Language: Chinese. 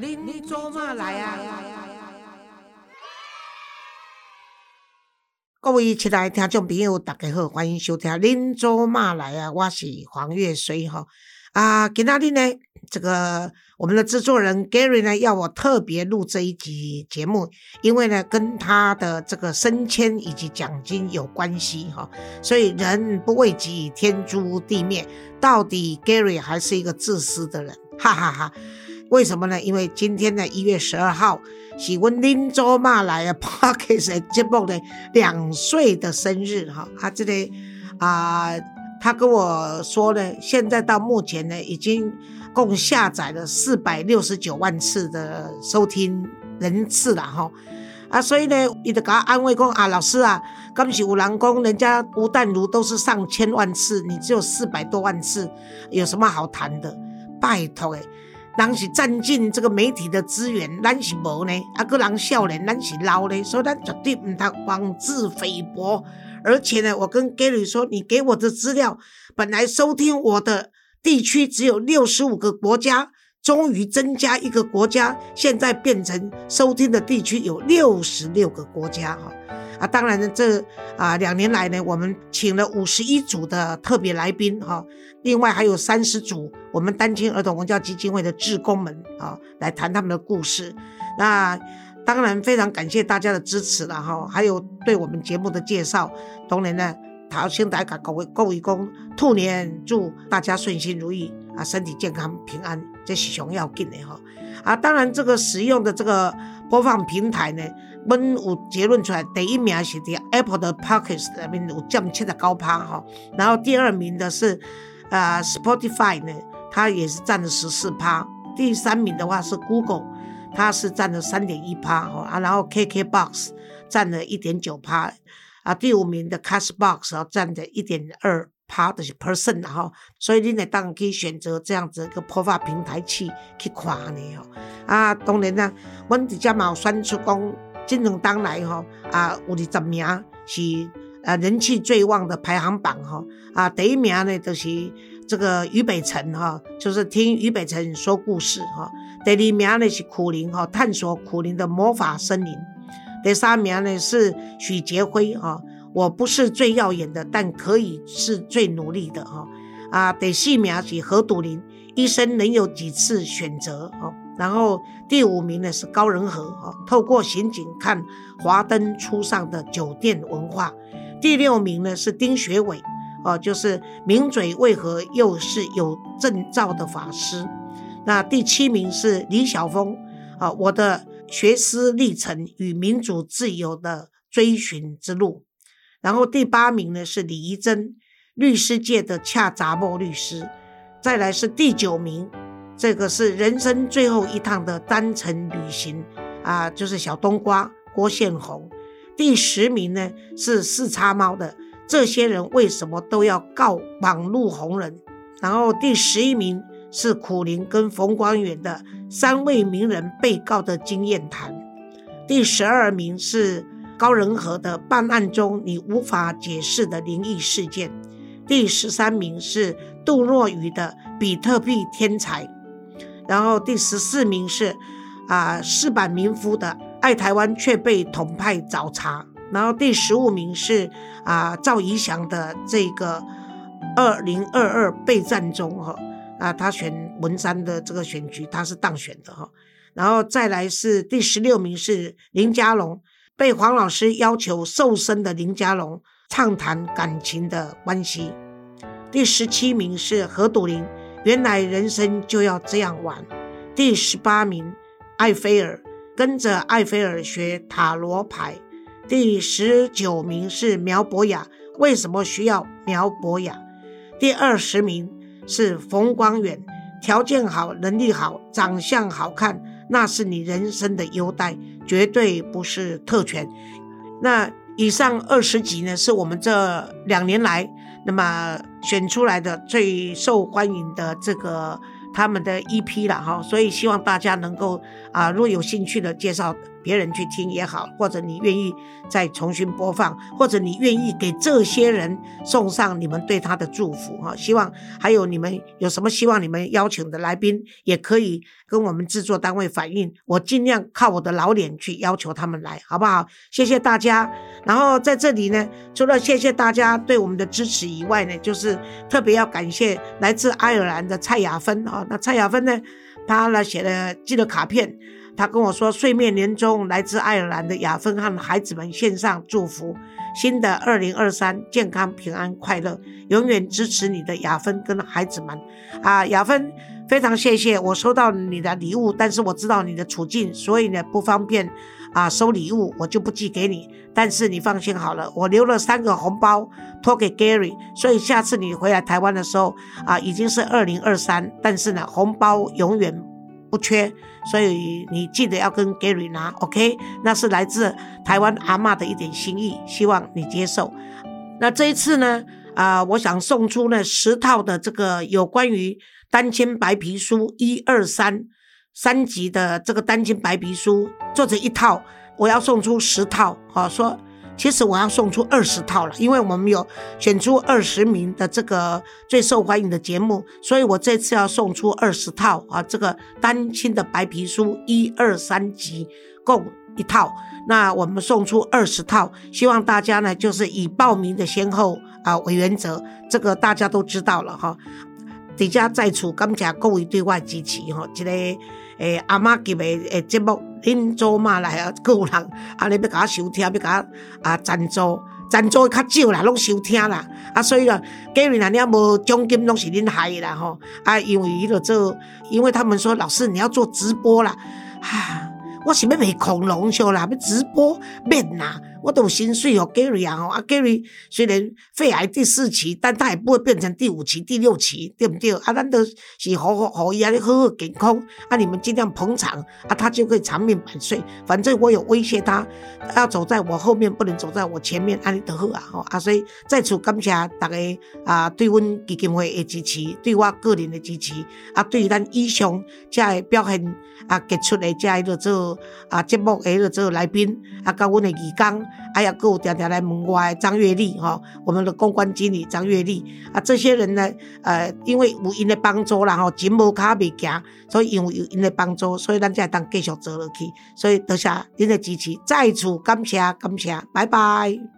您做嘛来啊？各位亲爱的听众朋友，大家好，欢迎收听《您做嘛来啊》，我是黄月水哈。啊，今天呢，这个我们的制作人 Gary 呢，要我特别录这一集节目，因为呢，跟他的这个升迁以及奖金有关系哈。所以人不为己，天诛地灭。到底 Gary 还是一个自私的人，哈哈哈。为什么呢？因为今天呢，一月十二号是我林州骂来啊 Parkes 节目的两岁的生日哈。他这里啊，他跟我说呢，现在到目前呢，已经共下载了四百六十九万次的收听人次了哈。啊，所以呢，一直给他安慰说啊，老师啊，刚起五郎宫，人家吴淡如都是上千万次，你只有四百多万次，有什么好谈的？拜托诶。人是占尽这个媒体的资源，咱是无呢。啊，个人少年，咱是老呢，所以咱绝对唔通妄自菲薄。而且呢，我跟 Gary 说，你给我的资料，本来收听我的地区只有六十五个国家，终于增加一个国家，现在变成收听的地区有六十六个国家哈。啊，当然呢，这啊两年来呢，我们请了五十一组的特别来宾哈，另外还有三十组我们单亲儿童文教基金会的志工们啊，来谈他们的故事。那当然非常感谢大家的支持了哈，还有对我们节目的介绍。当然呢，桃先大家各位各位公兔年祝大家顺心如意啊，身体健康平安，这是熊要紧的哈。啊，当然这个使用的这个播放平台呢。我们有结论出来，第一名是在 Apple 的 Podcast 那边有降七的高趴哈，然后第二名的是呃 Spotify 呢，它也是占了十四趴，第三名的话是 Google，它是占了三点一趴哈啊，然后 KKBox 占了一点九趴啊，第五名的 Castbox 啊占的一点二趴的是 percent 哈，所以你呢当然可以选择这样子一个播放平台去去看呢哦啊，当然啦，阮直接嘛有选出讲。今两当来哈啊，有二十名是啊人气最旺的排行榜哈啊，第一名呢就是这个俞北辰哈，就是听俞北辰说故事哈。第二名呢是苦灵哈，探索苦灵的魔法森林。第三名呢是许杰辉哈，我不是最耀眼的，但可以是最努力的哈啊。第四名是何笃林，一生能有几次选择哈。然后第五名呢是高仁和哦，透过刑警看华灯初上的酒店文化。第六名呢是丁学伟哦，就是名嘴为何又是有证照的法师。那第七名是李晓峰啊，我的学思历程与民主自由的追寻之路。然后第八名呢是李怡珍，律师界的恰杂莫律师。再来是第九名。这个是人生最后一趟的单程旅行啊，就是小冬瓜郭宪宏。第十名呢是四叉猫的，这些人为什么都要告网路红人？然后第十一名是苦林跟冯光远的三位名人被告的经验谈。第十二名是高仁和的办案中你无法解释的灵异事件。第十三名是杜若雨的比特币天才。然后第十四名是啊，四板民夫的爱台湾却被统派找茬。然后第十五名是啊，赵怡翔的这个二零二二备战中哈啊，他选文山的这个选举他是当选的哈。然后再来是第十六名是林佳龙，被黄老师要求瘦身的林佳龙畅谈感情的关系。第十七名是何笃林。原来人生就要这样玩。第十八名，艾菲尔跟着艾菲尔学塔罗牌。第十九名是苗博雅，为什么需要苗博雅？第二十名是冯光远，条件好，能力好，长相好看，那是你人生的优待，绝对不是特权。那以上二十集呢，是我们这两年来。那么选出来的最受欢迎的这个他们的一批了哈，所以希望大家能够啊，如果有兴趣的介绍。别人去听也好，或者你愿意再重新播放，或者你愿意给这些人送上你们对他的祝福哈。希望还有你们有什么希望你们邀请的来宾，也可以跟我们制作单位反映，我尽量靠我的老脸去要求他们来，好不好？谢谢大家。然后在这里呢，除了谢谢大家对我们的支持以外呢，就是特别要感谢来自爱尔兰的蔡雅芬啊。那蔡雅芬呢，她呢写了寄了卡片。他跟我说：“睡眠年终，来自爱尔兰的雅芬和孩子们献上祝福。新的二零二三，健康平安快乐，永远支持你的雅芬跟孩子们。啊，雅芬，非常谢谢我收到你的礼物，但是我知道你的处境，所以呢不方便啊收礼物，我就不寄给你。但是你放心好了，我留了三个红包托给 Gary，所以下次你回来台湾的时候啊，已经是二零二三，但是呢红包永远。”不缺，所以你记得要跟 Gary 拿，OK？那是来自台湾阿妈的一点心意，希望你接受。那这一次呢，啊，我想送出呢十套的这个有关于单亲白皮书一二三三集的这个单亲白皮书，做成一套，我要送出十套，好说。其实我要送出二十套了，因为我们有选出二十名的这个最受欢迎的节目，所以我这次要送出二十套啊，这个单亲的白皮书一二三集共一套，那我们送出二十套，希望大家呢就是以报名的先后啊为原则，这个大家都知道了哈。底下在此感谢各位对外支持哈，这个诶阿妈级的诶节目。恁做嘛来啊？有人安尼要甲我收听，要甲啊赞助，赞助较少啦，拢收听啦。啊，所以啦，Gary 那领无奖金，拢是恁害啦吼。啊，因为伊个做，因为他们说老师你要做直播啦，哈，我是要卖恐龙秀啦，要直播免啦。我都心碎哦，Gary 啊，啊 Gary 虽然肺癌第四期，但他也不会变成第五期、第六期，对不对？啊，咱都是好好好伊啊，好好健康啊，你们尽量捧场啊，他就可以长命百岁。反正我有威胁他，要走在我后面，不能走在我前面，安尼得好啊，吼啊，所以在此感谢大家啊，对阮基金会的支持，对我个人的支持啊，对咱以上这表现啊杰出的这一个做啊节目的个做来宾啊，甲阮的义工。哎呀，各有常常来问我，张月丽哈，我们的公关经理张月丽啊，这些人呢，呃，因为有因的帮助啦吼，钱无卡未行，所以因为有因的帮助，所以咱才当继续做落去，所以多谢您的支持，再次感谢感谢，拜拜。